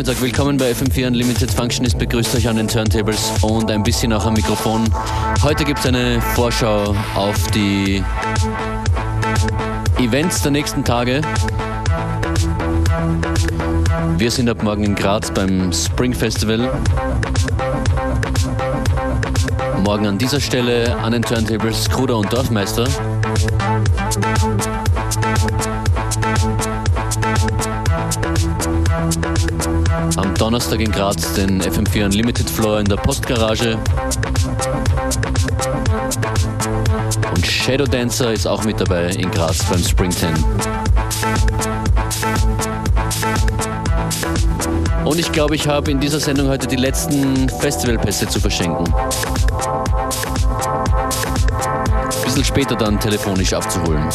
Nachmittag, willkommen bei FM4 Unlimited Functionist, begrüßt euch an den Turntables und ein bisschen auch am Mikrofon. Heute gibt es eine Vorschau auf die Events der nächsten Tage. Wir sind ab morgen in Graz beim Spring Festival. Morgen an dieser Stelle an den Turntables Kruder und Dorfmeister. Donnerstag in Graz den FM4 Unlimited Floor in der Postgarage. Und Shadow Dancer ist auch mit dabei in Graz beim Spring 10. Und ich glaube, ich habe in dieser Sendung heute die letzten Festivalpässe zu verschenken. Ein bisschen später dann telefonisch abzuholen.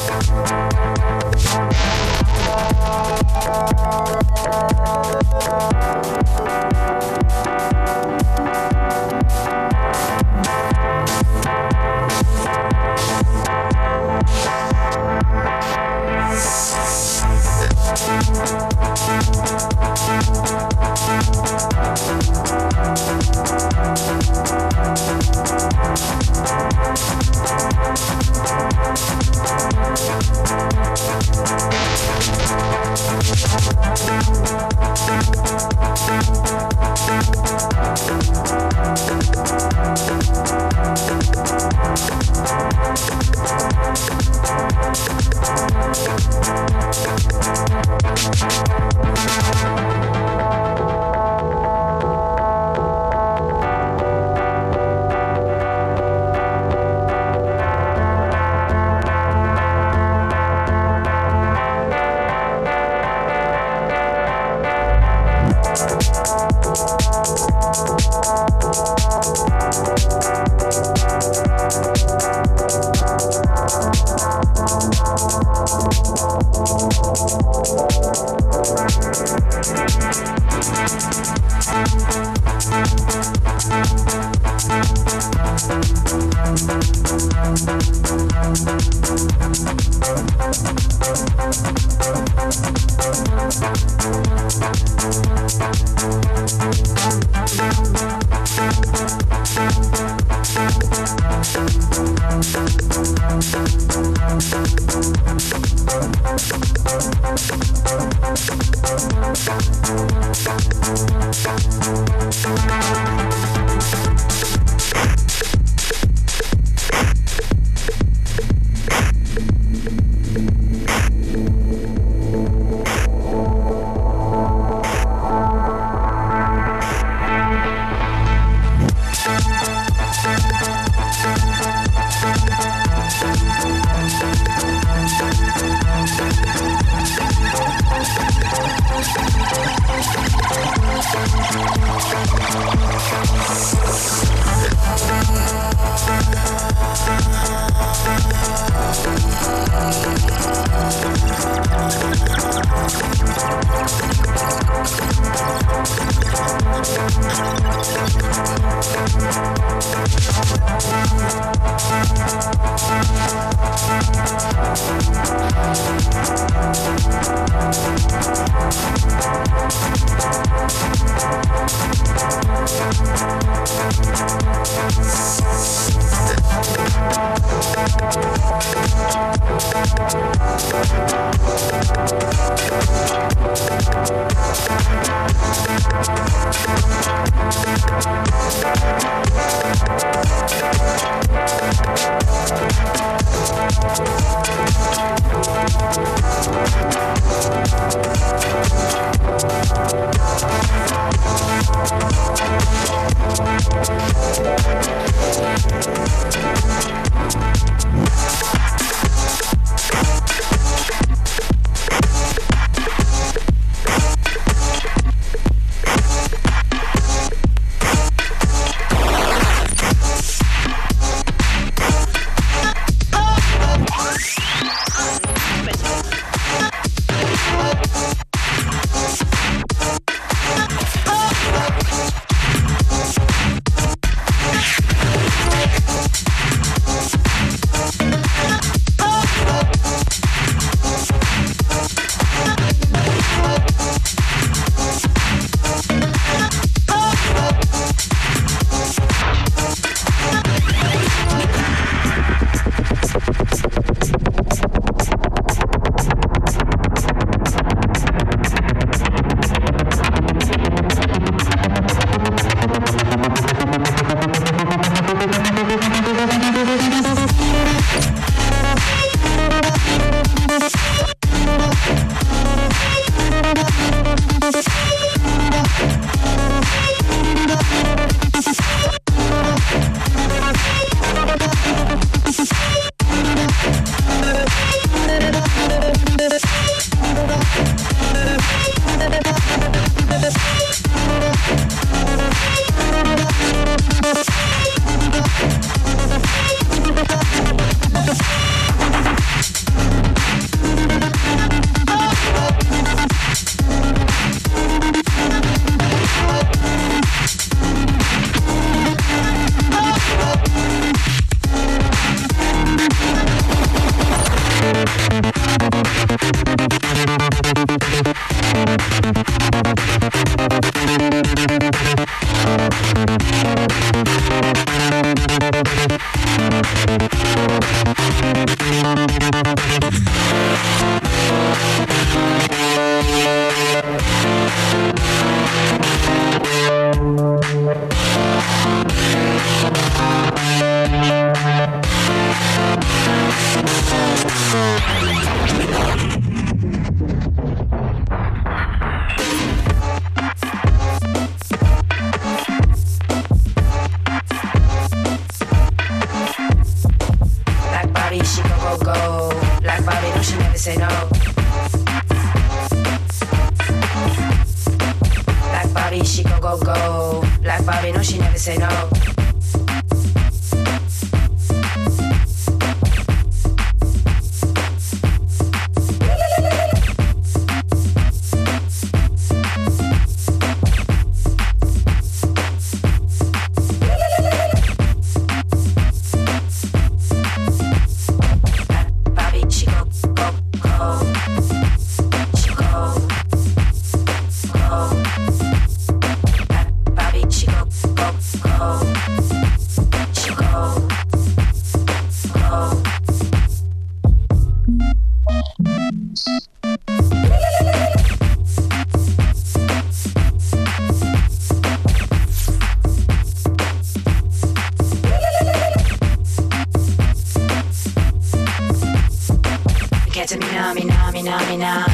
Ketamina, mina, mina, mina.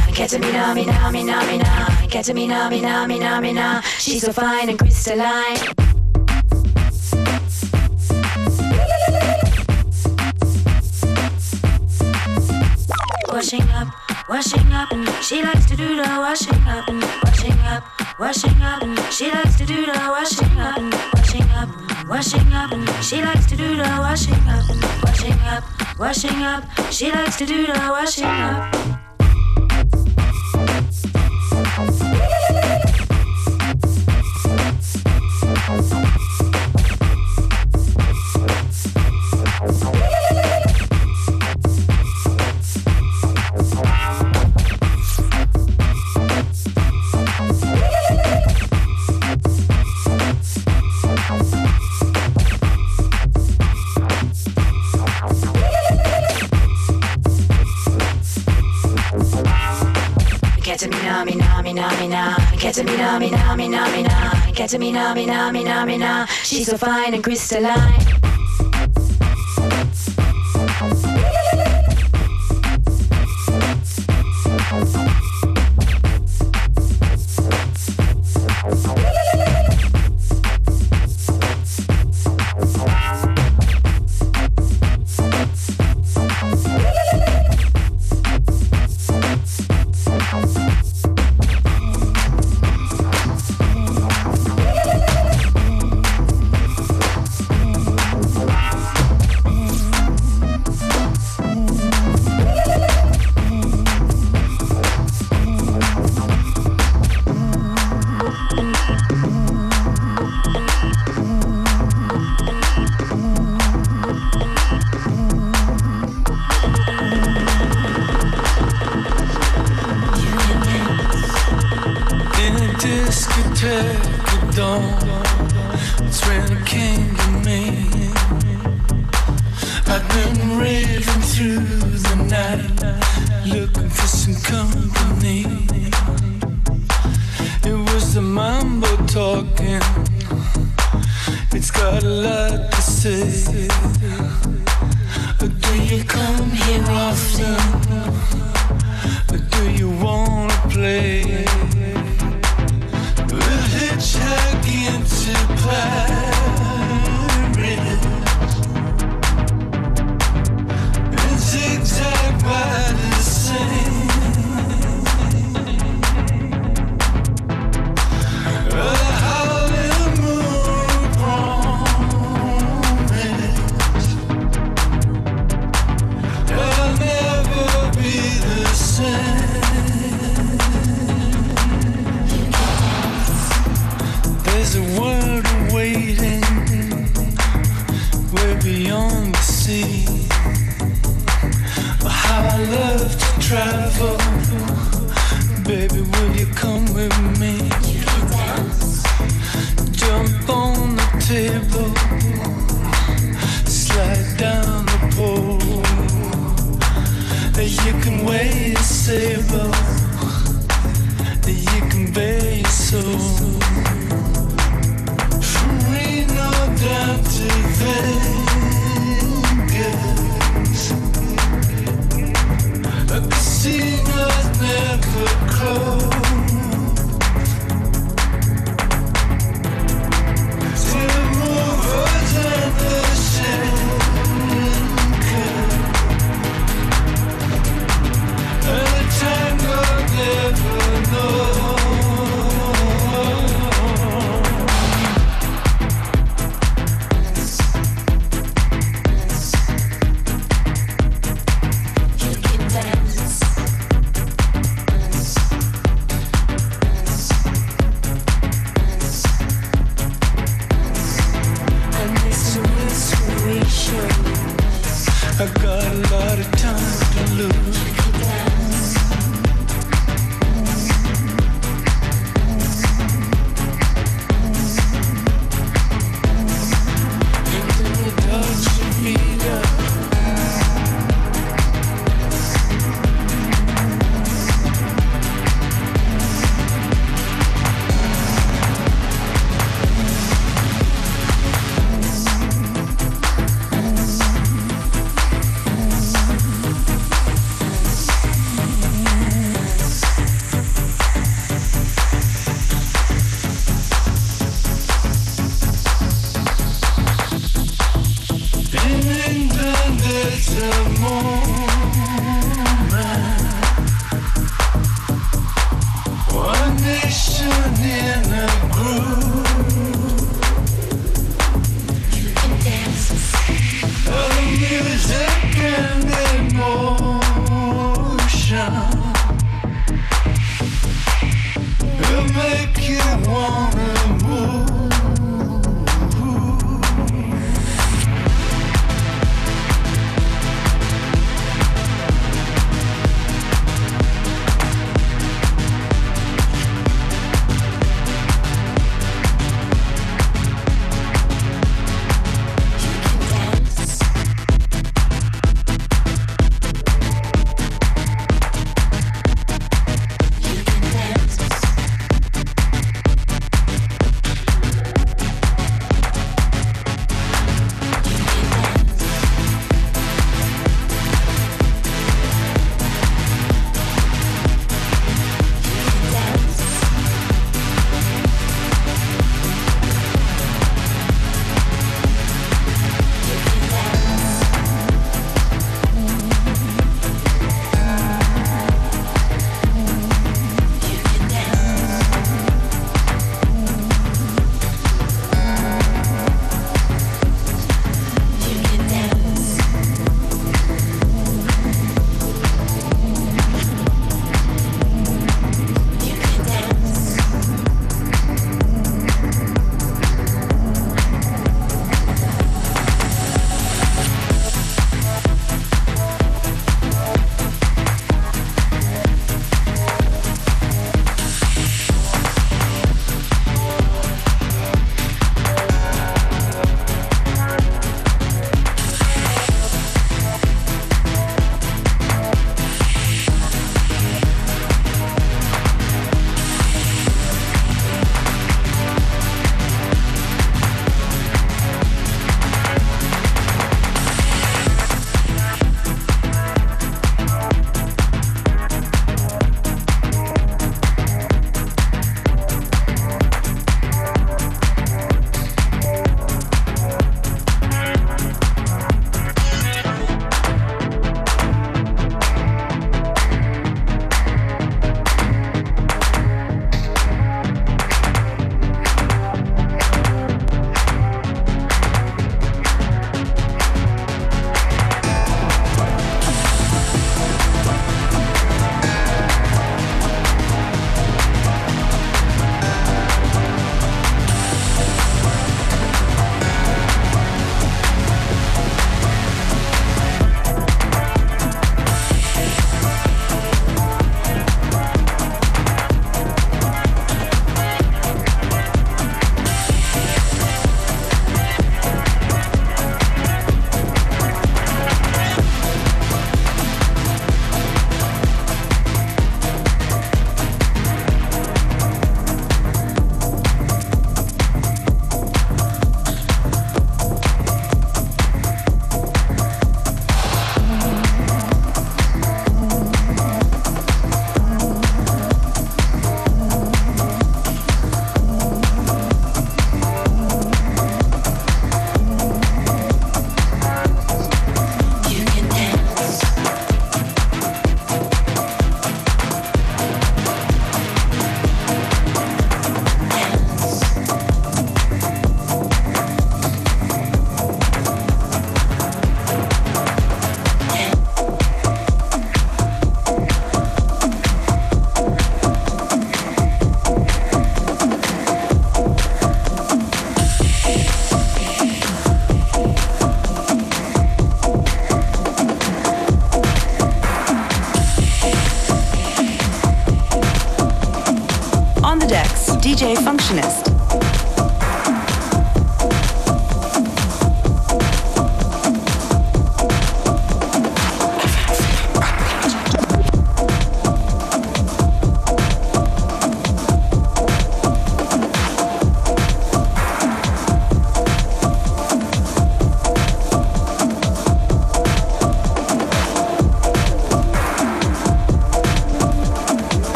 Ketamina, mina, mina, mina. She's so fine and crystalline. Washing up, washing up, and she likes to do the washing up and washing up, washing up, and she likes to do the washing up and washing up, washing up, and she likes to do the washing up and washing up, washing up. She likes to do the washing up. Ketamina, mina, mina, mina. Ketamina, mina, mina, mina. She's so fine and crystalline.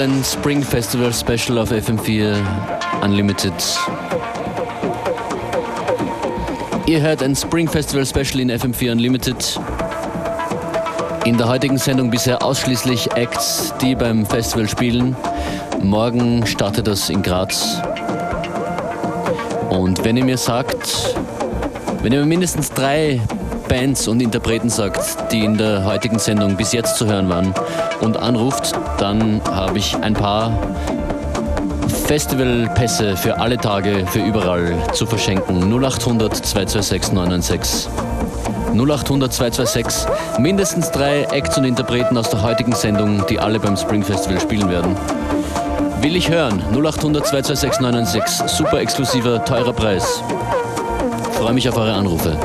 Ein Spring Festival Special auf FM4 Unlimited. Ihr hört ein Spring Festival Special in FM4 Unlimited. In der heutigen Sendung bisher ausschließlich Acts, die beim Festival spielen. Morgen startet das in Graz. Und wenn ihr mir sagt, wenn ihr mir mindestens drei Bands und Interpreten sagt, die in der heutigen Sendung bis jetzt zu hören waren und anruft, dann habe ich ein paar Festivalpässe für alle Tage, für überall zu verschenken. 0800 226 996. 0800 226. Mindestens drei Acts und Interpreten aus der heutigen Sendung, die alle beim Spring Festival spielen werden. Will ich hören? 0800 226 996. Super exklusiver, teurer Preis. Freue mich auf eure Anrufe.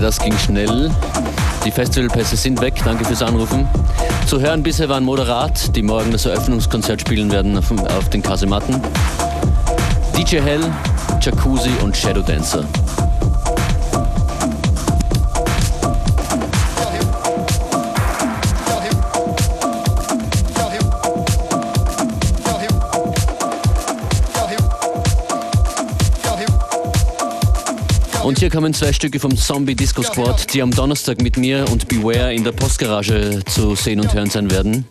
Das ging schnell. Die Festivalpässe sind weg. Danke fürs Anrufen. Zu hören bisher waren Moderat, die morgen das Eröffnungskonzert spielen werden auf, auf den Kasematten. DJ Hell, Jacuzzi und Shadow Dancer. Und hier kommen zwei Stücke vom Zombie Disco Squad, die am Donnerstag mit mir und Beware in der Postgarage zu sehen und hören sein werden.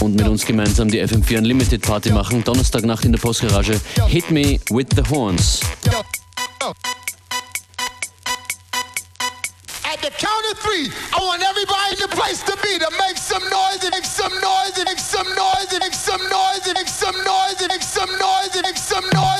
Und mit uns gemeinsam die FM4 Unlimited Party machen. Donnerstagnacht in der Postgarage. Hit Me with the Horns. At the count of three, I want everybody in the place to be to make some noise and make some noise and make some noise and make some noise and make some noise and make some noise and make some noise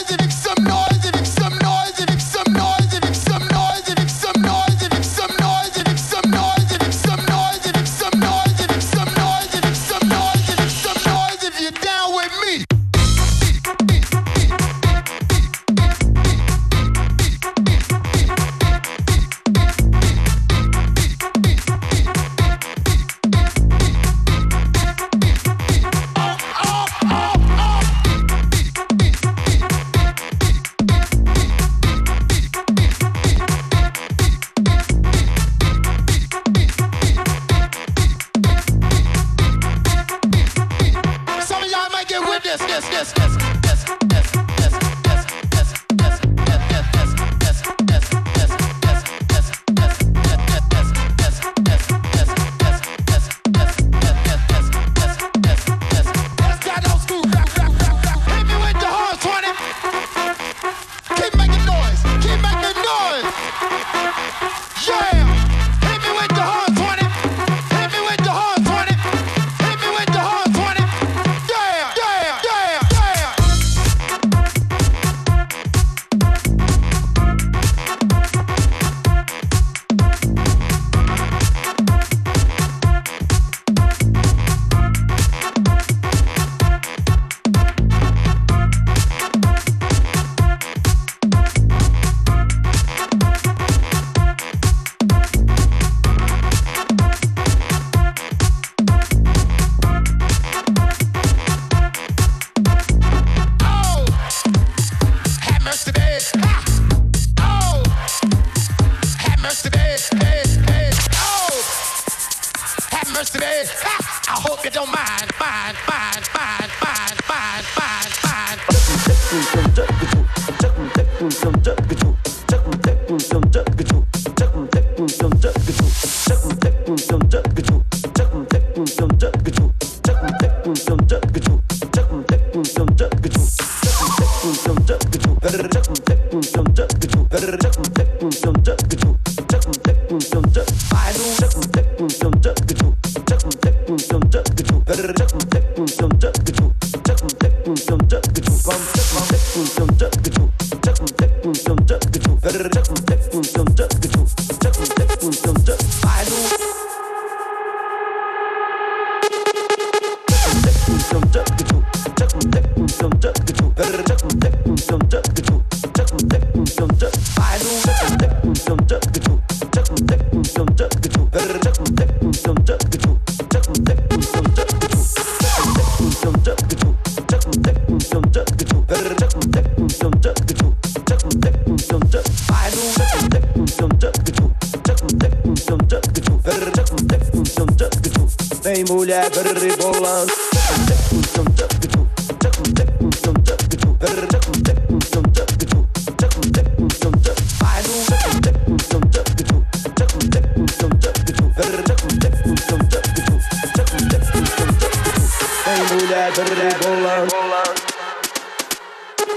Vem mulher rebolando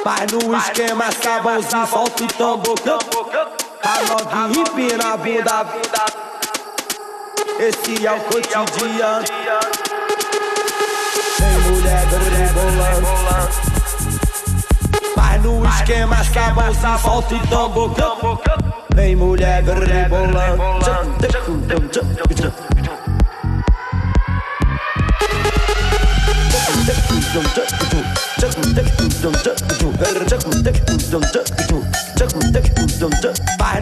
Vai no esquema, sabãozinho, solta o tambor. A novinha empina a bunda Esse é o cotidiano Vem mulher rebolando Vai no esquema, sabãozinho, solta o tambor Vem mulher rebolando Vai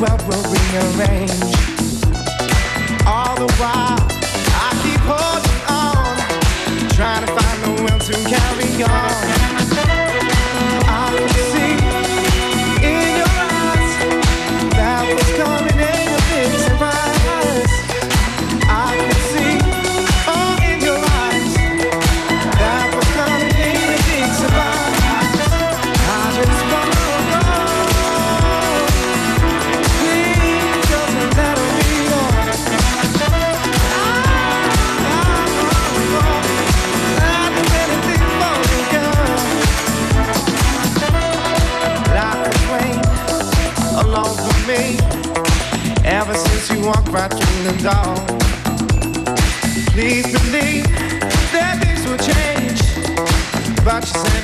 world will rearrange. All the while, I keep holding on, trying to find the will to carry on.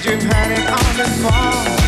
You've had it on the phone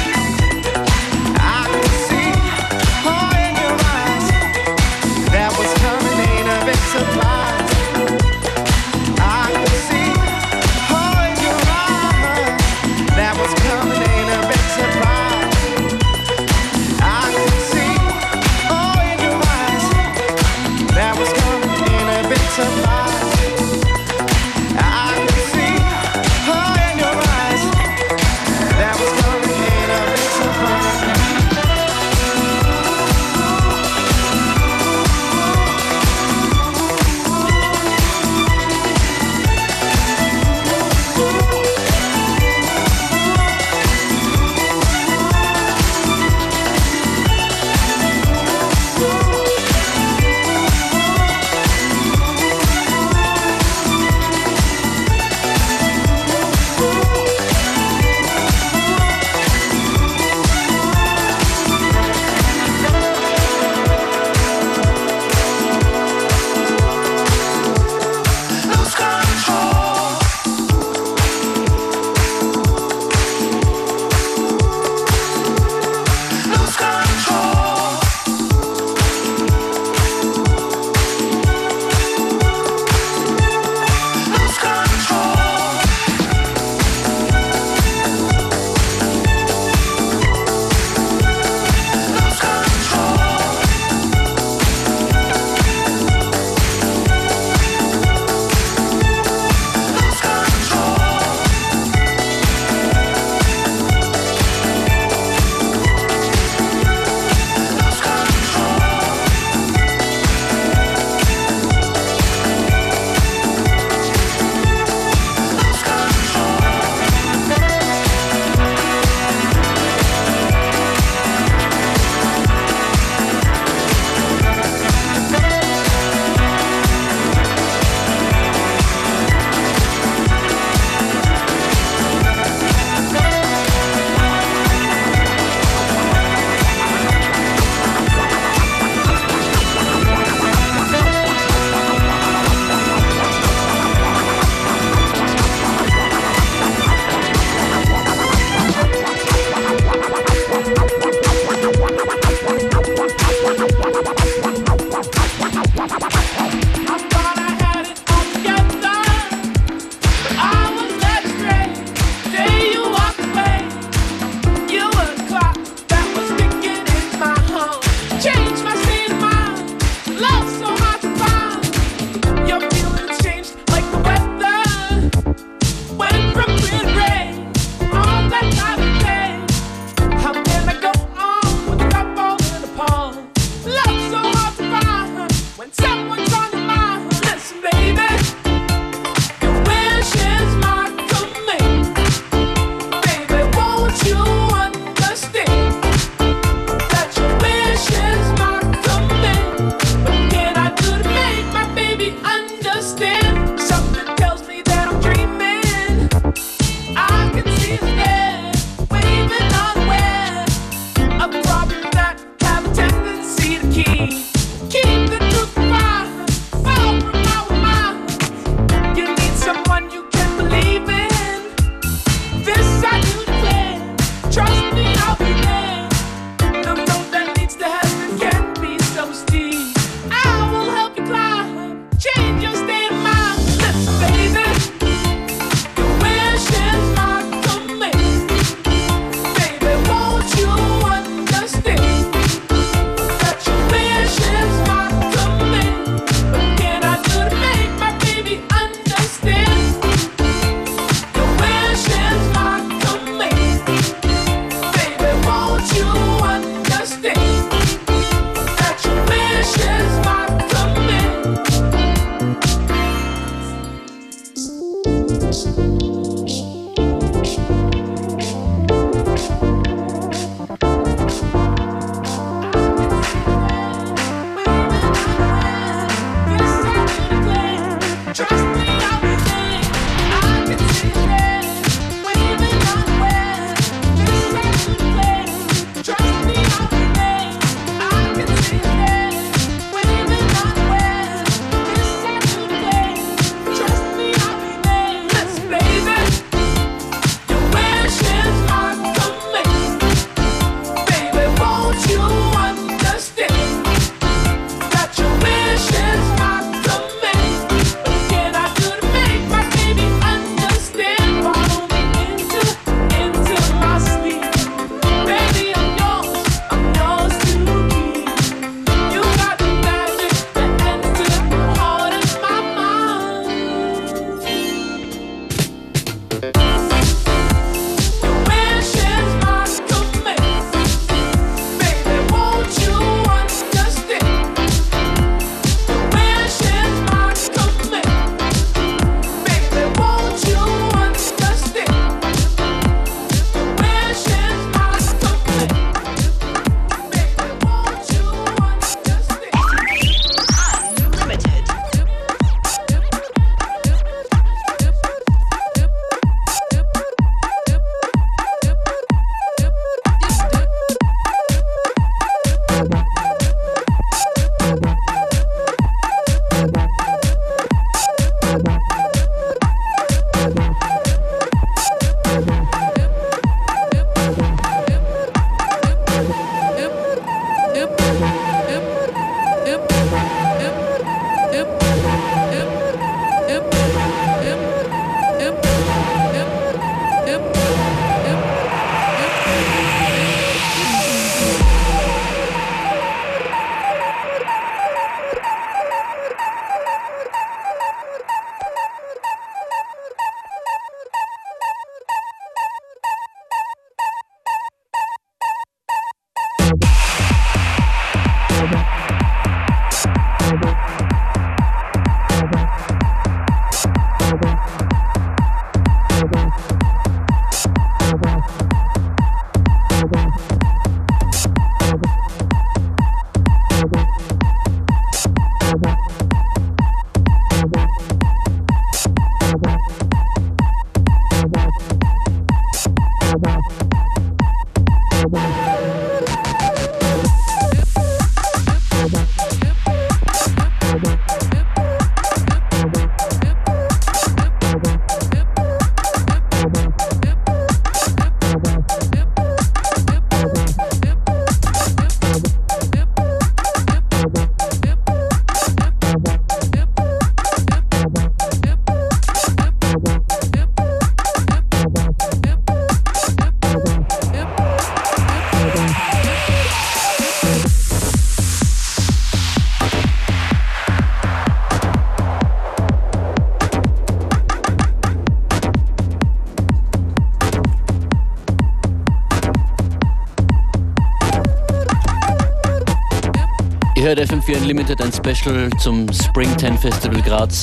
hört FM4 Unlimited ein Special zum Spring 10 Festival Graz.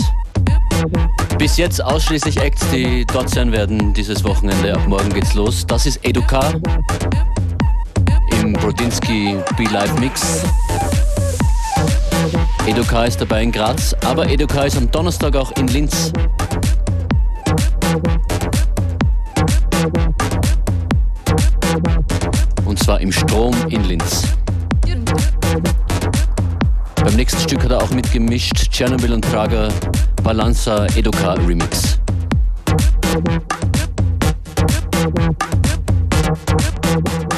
Bis jetzt ausschließlich Acts, die dort sein werden dieses Wochenende. Ab morgen geht's los. Das ist Eduka im Brodinski Be Live Mix. Eduka ist dabei in Graz, aber Eduka ist am Donnerstag auch in Linz. Und zwar im Strom in Linz. auch mitgemischt. Tschernobyl und Prager, Balanza Educa Remix. Thank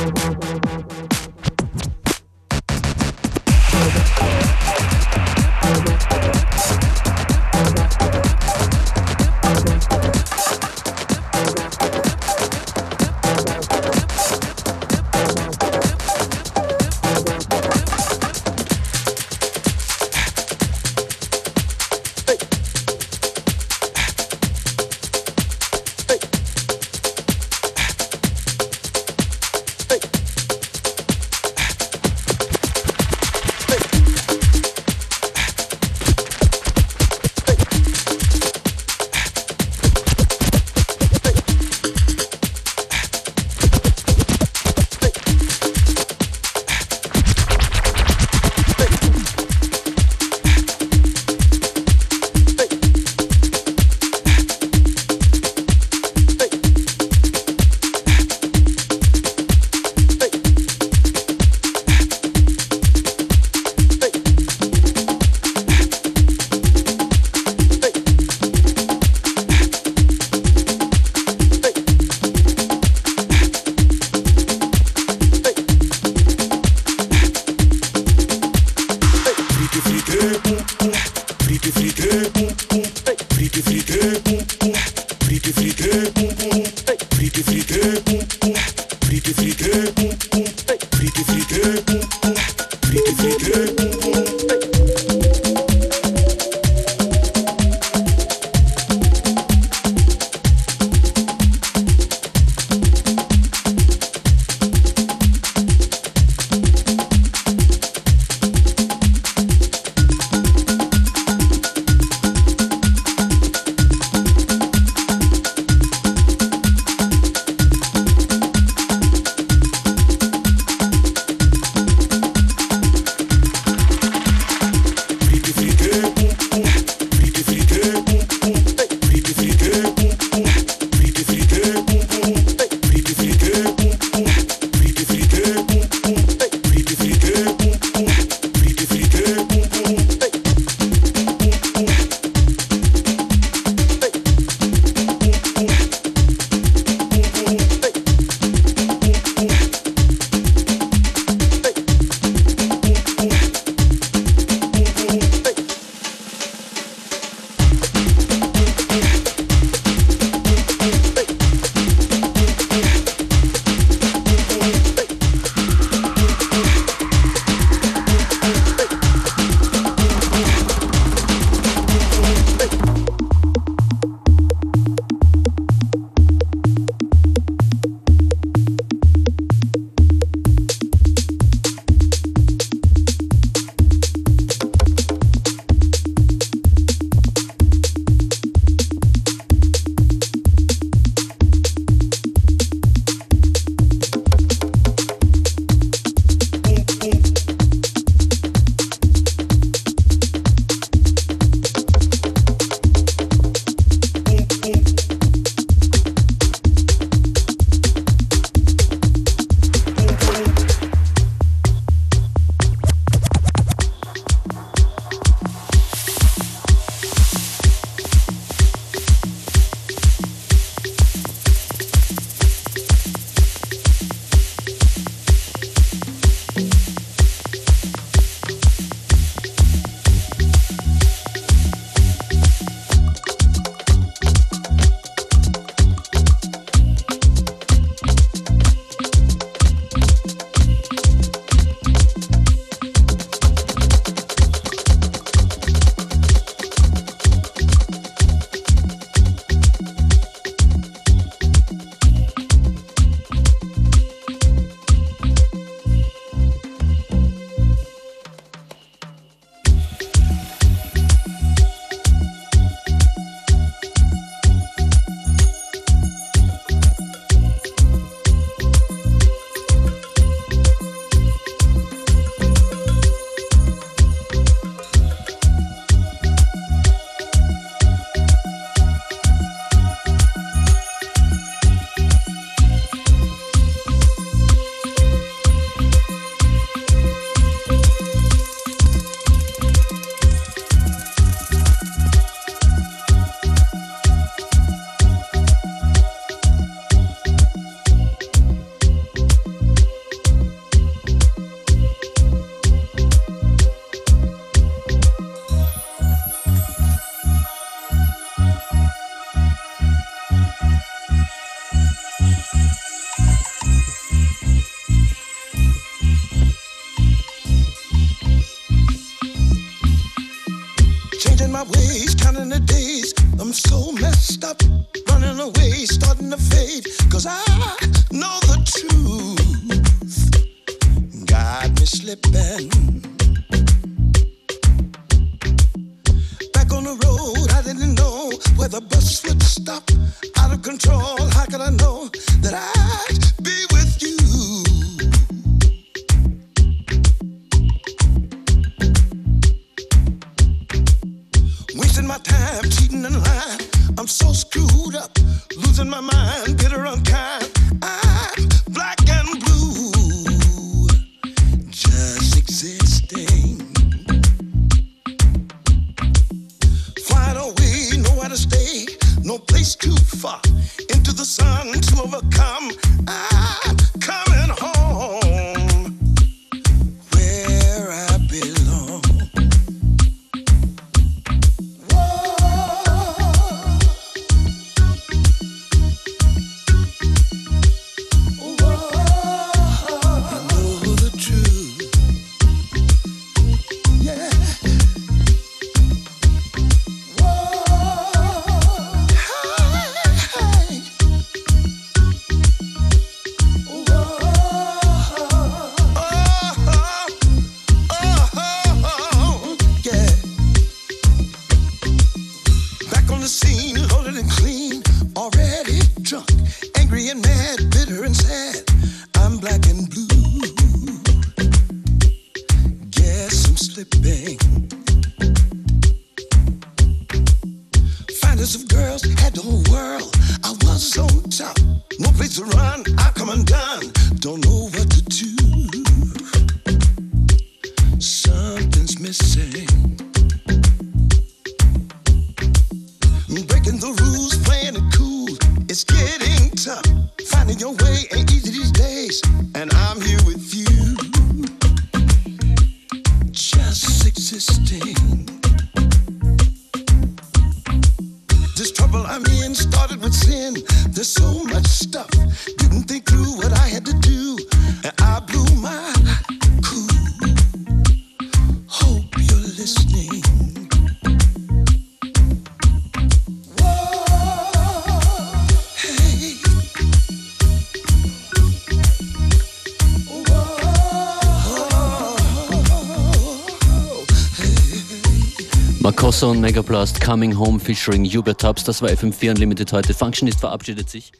Megablast, Coming Home featuring Hubert Tubbs. Das war FM4 Unlimited heute. Functionist verabschiedet sich.